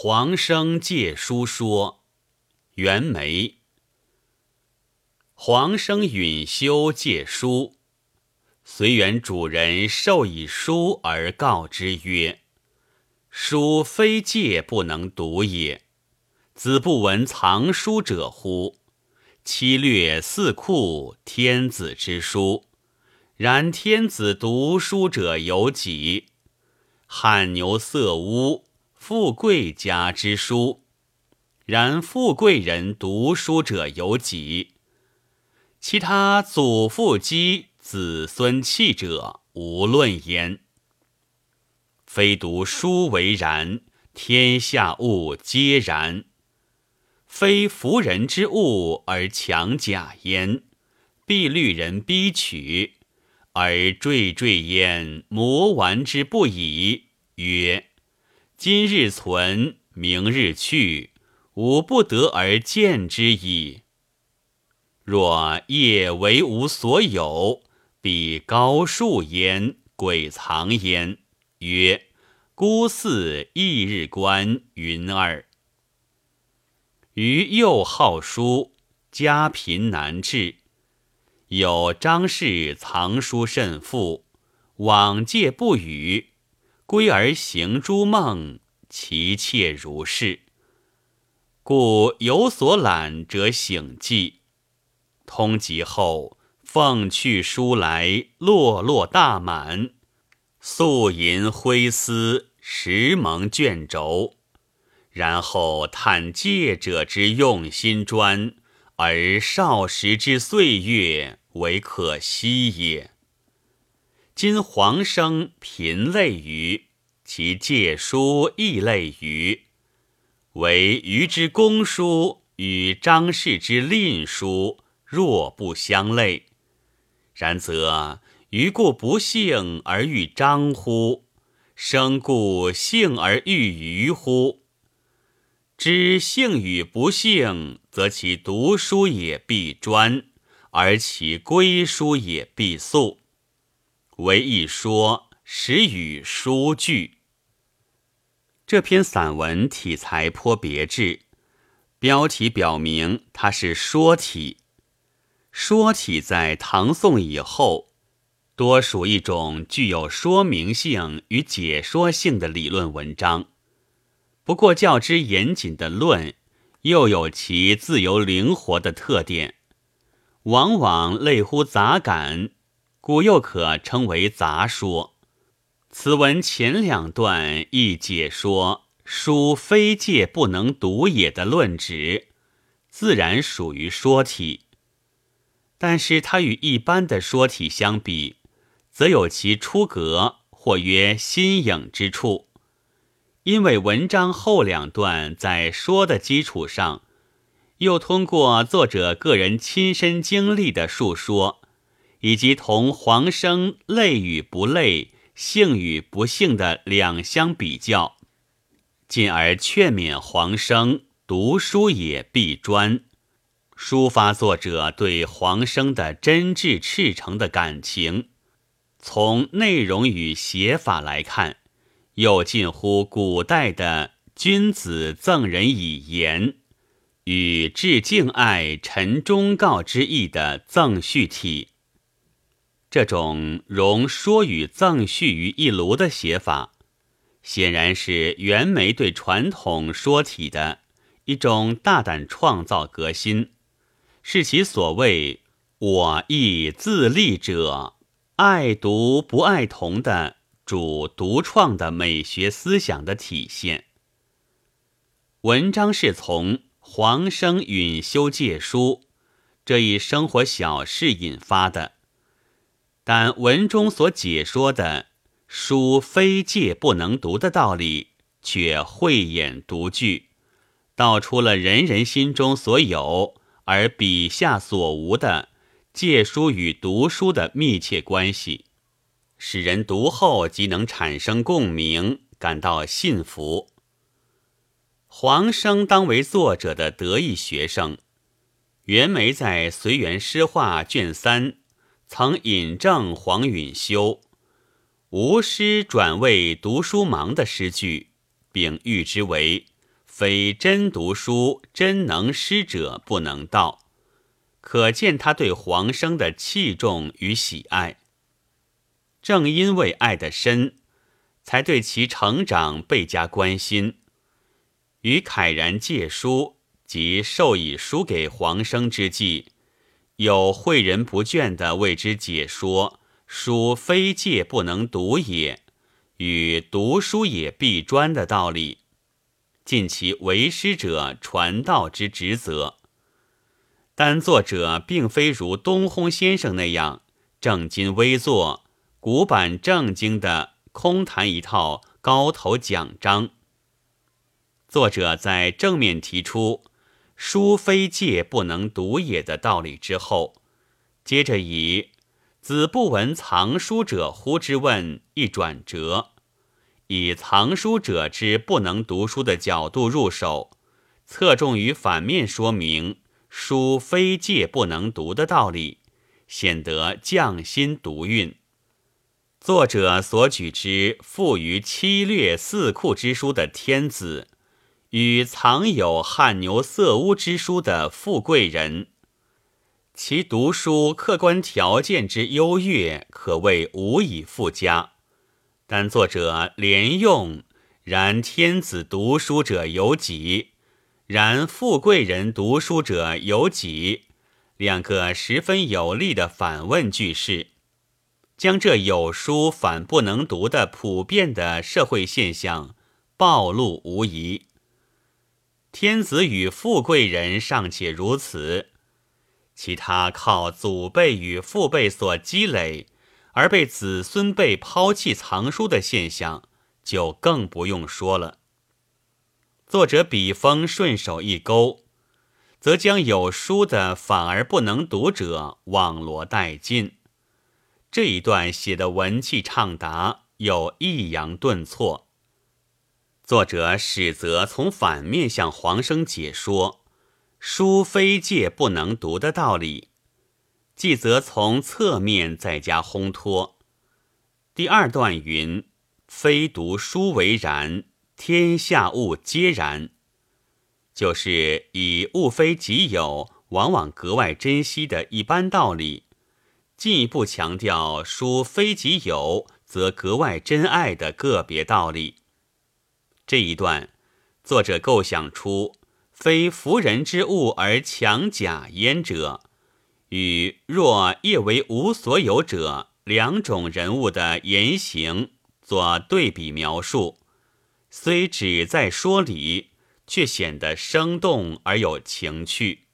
黄生借书说，袁枚。黄生允修借书，随园主人授以书而告之曰：“书非借不能读也。子不闻藏书者乎？七略四库，天子之书。然天子读书者有几？汗牛色乌。”富贵家之书，然富贵人读书者有几？其他祖父积子孙弃者无论焉。非读书为然，天下物皆然。非服人之物而强假焉，必虑人逼取，而惴惴焉磨顽之不已，曰。今日存，明日去，吾不得而见之矣。若夜为吾所有，彼高树焉，鬼藏焉。曰：孤寺一日观云耳。余又好书，家贫难治，有张氏藏书甚富，往借不语。归而行诸梦，其切如是。故有所懒者醒记。通集后，奉去书来，落落大满，素银灰丝，时蒙卷轴。然后叹借者之用心专，而少时之岁月为可惜也。今黄生贫类于其借书亦类于，唯余之公书与张氏之吝书若不相类。然则余故不幸而欲张乎？生故幸而欲余乎？知幸与不幸，则其读书也必专，而其归书也必素。为一说，实与书句。这篇散文体裁颇别致，标题表明它是说体。说体在唐宋以后，多属一种具有说明性与解说性的理论文章。不过较之严谨的论，又有其自由灵活的特点，往往类乎杂感。故又可称为杂说。此文前两段亦解说书非借不能读也的论旨，自然属于说体。但是它与一般的说体相比，则有其出格或曰新颖之处。因为文章后两段在说的基础上，又通过作者个人亲身经历的述说。以及同黄生累与不累、幸与不幸的两相比较，进而劝勉黄生读书也必专，抒发作者对黄生的真挚赤诚的感情。从内容与写法来看，又近乎古代的君子赠人以言，与致敬爱、陈忠告之意的赠序体。这种融说与赠序于一炉的写法，显然是袁枚对传统说体的一种大胆创造革新，是其所谓“我亦自立者，爱读不爱同”的主独创的美学思想的体现。文章是从黄生允修借书这一生活小事引发的。但文中所解说的书非借不能读的道理，却慧眼独具，道出了人人心中所有而笔下所无的借书与读书的密切关系，使人读后即能产生共鸣，感到信服。黄生当为作者的得意学生，袁枚在《随园诗话》卷三。曾引证黄允修无诗转为读书盲的诗句，并誉之为非真读书、真能诗者不能道，可见他对黄生的器重与喜爱。正因为爱得深，才对其成长倍加关心。与慨然借书及授以书给黄生之际，有诲人不倦的为之解说：“书非借不能读也，与读书也必专的道理。”尽其为师者传道之职责，但作者并非如东烘先生那样正襟危坐、古板正经的空谈一套高头讲章。作者在正面提出“书非借不能读也”的道理之后，接着以“子不闻藏书者乎”之问一转折。以藏书者之不能读书的角度入手，侧重于反面说明书非借不能读的道理，显得匠心独运。作者所举之富于七略四库之书的天子，与藏有汗牛色污之书的富贵人，其读书客观条件之优越，可谓无以复加。但作者连用“然天子读书者有几？然富贵人读书者有几？”两个十分有力的反问句式，将这有书反不能读的普遍的社会现象暴露无遗。天子与富贵人尚且如此，其他靠祖辈与父辈所积累。而被子孙辈抛弃藏书的现象，就更不用说了。作者笔锋顺手一勾，则将有书的反而不能读者网罗殆尽。这一段写的文气畅达，又抑扬顿挫。作者始则从反面向黄生解说“书非借不能读”的道理。继则从侧面再加烘托。第二段云：“非读书为然，天下物皆然。”就是以物非己有，往往格外珍惜的一般道理，进一步强调书非己有，则格外珍爱的个别道理。这一段，作者构想出“非服人之物而强假焉”者。与若业为无所有者两种人物的言行做对比描述，虽只在说理，却显得生动而有情趣。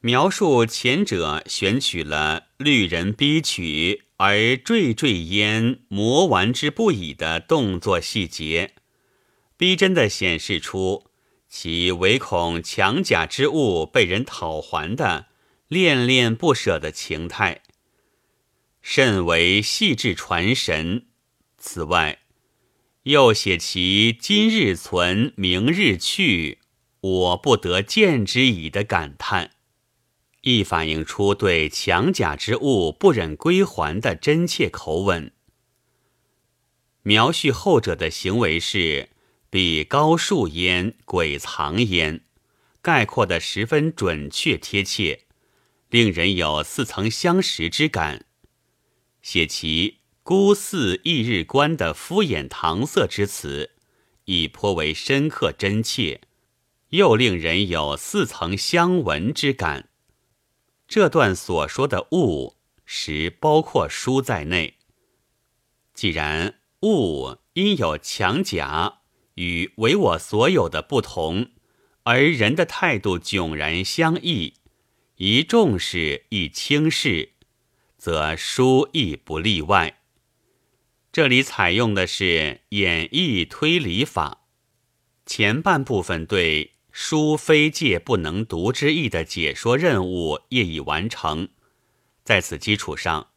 描述前者选取了绿人逼取而惴惴焉魔玩之不已的动作细节，逼真的显示出其唯恐强甲之物被人讨还的。恋恋不舍的情态，甚为细致传神。此外，又写其今日存，明日去，我不得见之矣的感叹，亦反映出对强甲之物不忍归还的真切口吻。描叙后者的行为是比高树焉，鬼藏焉，概括的十分准确贴切。令人有似曾相识之感，写其孤寺一日观的敷衍搪塞之词，已颇为深刻真切，又令人有似曾相闻之感。这段所说的物，实包括书在内。既然物因有强假与为我所有的不同，而人的态度迥然相异。一重视，一轻视，则书亦不例外。这里采用的是演绎推理法，前半部分对“书非借不能读”之意的解说任务业已完成。在此基础上，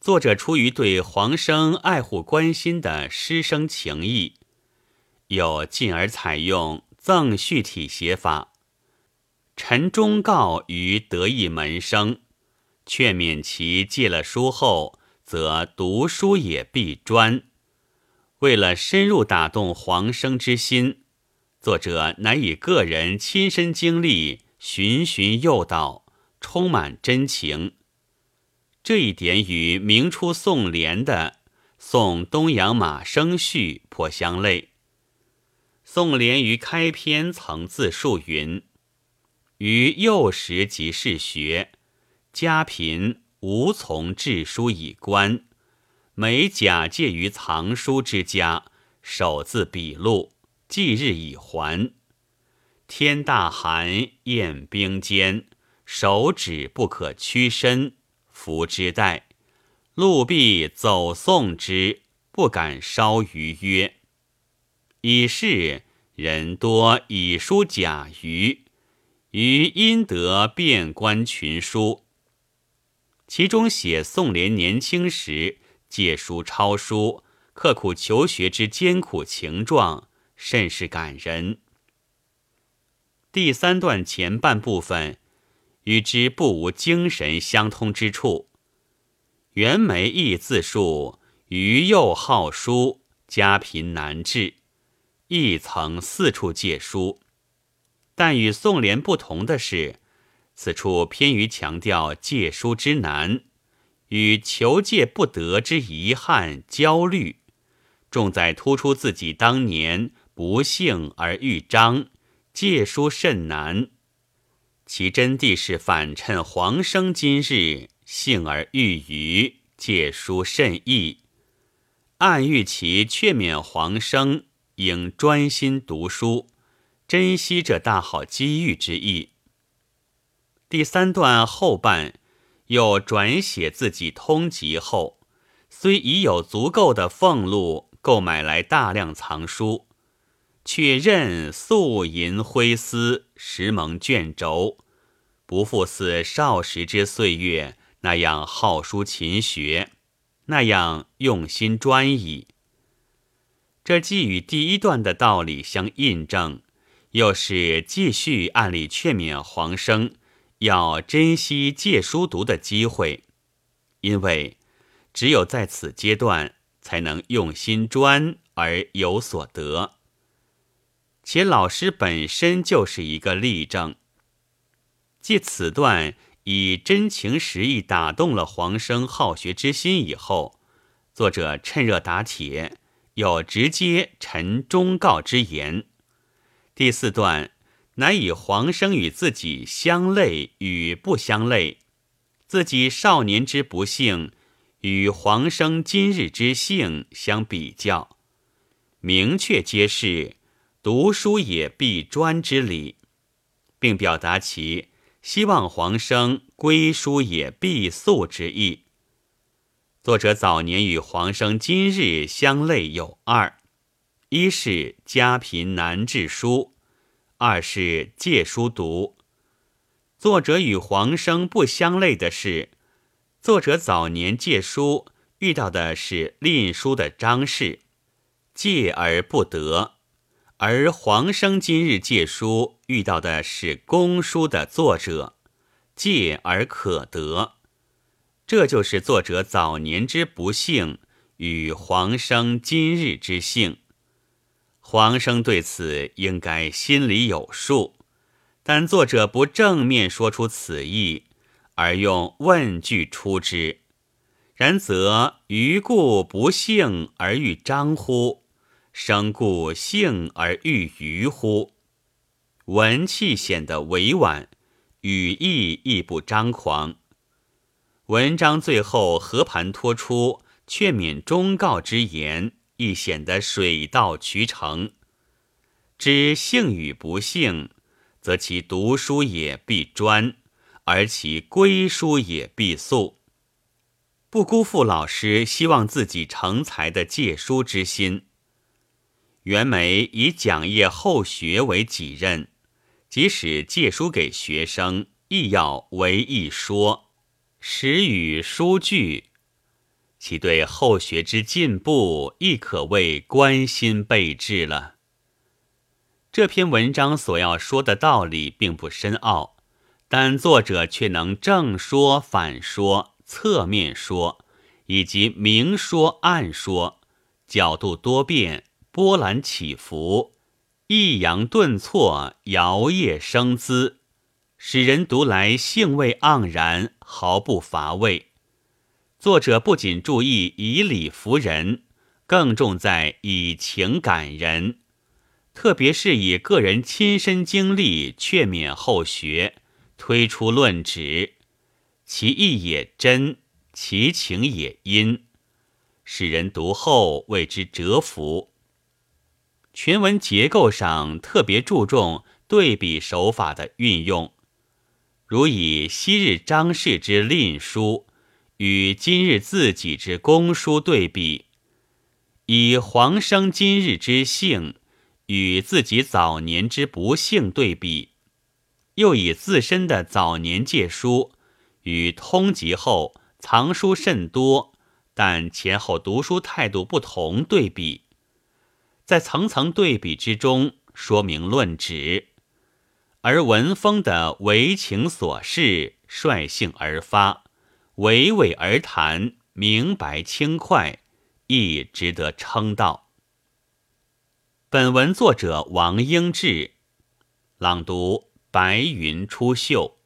作者出于对黄生爱护关心的师生情谊，又进而采用赠序体写法。陈忠告于得意门生，劝勉其借了书后，则读书也必专。为了深入打动黄生之心，作者乃以个人亲身经历循循诱导，充满真情。这一点与明初宋濂的《送东阳马生序》颇相类。宋濂于开篇曾自述云：“于幼时即是学，家贫无从治书以观，每假借于藏书之家，手自笔录，记日以还。天大寒，宴冰坚，手指不可屈伸，服之待。路必走送之，不敢稍逾约。”以是人多以书假余，于因得遍观群书。其中写宋濂年轻时借书抄书、刻苦求学之艰苦情状，甚是感人。第三段前半部分与之不无精神相通之处。袁枚亦自述余幼好书，家贫难治。亦曾四处借书，但与宋濂不同的是，此处偏于强调借书之难与求借不得之遗憾、焦虑，重在突出自己当年不幸而遇章，借书甚难。其真谛是反衬黄生今日幸而遇余，借书甚易，暗喻其劝勉黄生。应专心读书，珍惜这大好机遇之意。第三段后半又转写自己通籍后，虽已有足够的俸禄购买来大量藏书，却任素银灰丝，时蒙卷轴，不复似少时之岁月那样好书勤学，那样用心专一。这既与第一段的道理相印证，又是继续案例劝勉黄生要珍惜借书读的机会，因为只有在此阶段才能用心专而有所得。且老师本身就是一个例证。借此段以真情实意打动了黄生好学之心以后，作者趁热打铁。有直接陈忠告之言。第四段乃以黄生与自己相类与不相类，自己少年之不幸与黄生今日之幸相比较，明确揭示读书也必专之理，并表达其希望黄生归书也必速之意。作者早年与黄生今日相类有二：一是家贫难治书，二是借书读。作者与黄生不相类的是，作者早年借书遇到的是吝书的张氏，借而不得；而黄生今日借书遇到的是公书的作者，借而可得。这就是作者早年之不幸与黄生今日之幸。黄生对此应该心里有数，但作者不正面说出此意，而用问句出之。然则余故不幸而遇张乎？生故幸而遇余乎？文气显得委婉，语意亦不张狂。文章最后和盘托出劝勉忠告之言，亦显得水到渠成。知幸与不幸，则其读书也必专，而其归书也必速，不辜负老师希望自己成才的借书之心。袁枚以讲业后学为己任，即使借书给学生，亦要为一说。时与书句，其对后学之进步亦可谓关心备至了。这篇文章所要说的道理并不深奥，但作者却能正说、反说、侧面说，以及明说、暗说，角度多变，波澜起伏，抑扬顿挫，摇曳生姿，使人读来兴味盎然，毫不乏味。作者不仅注意以理服人，更重在以情感人，特别是以个人亲身经历劝勉后学，推出论旨，其意也真，其情也殷，使人读后为之折服。全文结构上特别注重对比手法的运用，如以昔日张氏之吝书与今日自己之公书对比，以黄生今日之幸与自己早年之不幸对比，又以自身的早年借书与通籍后藏书甚多，但前后读书态度不同对比。在层层对比之中说明论旨，而文风的为情所事，率性而发，娓娓而谈，明白轻快，亦值得称道。本文作者王英志，朗读：白云出岫。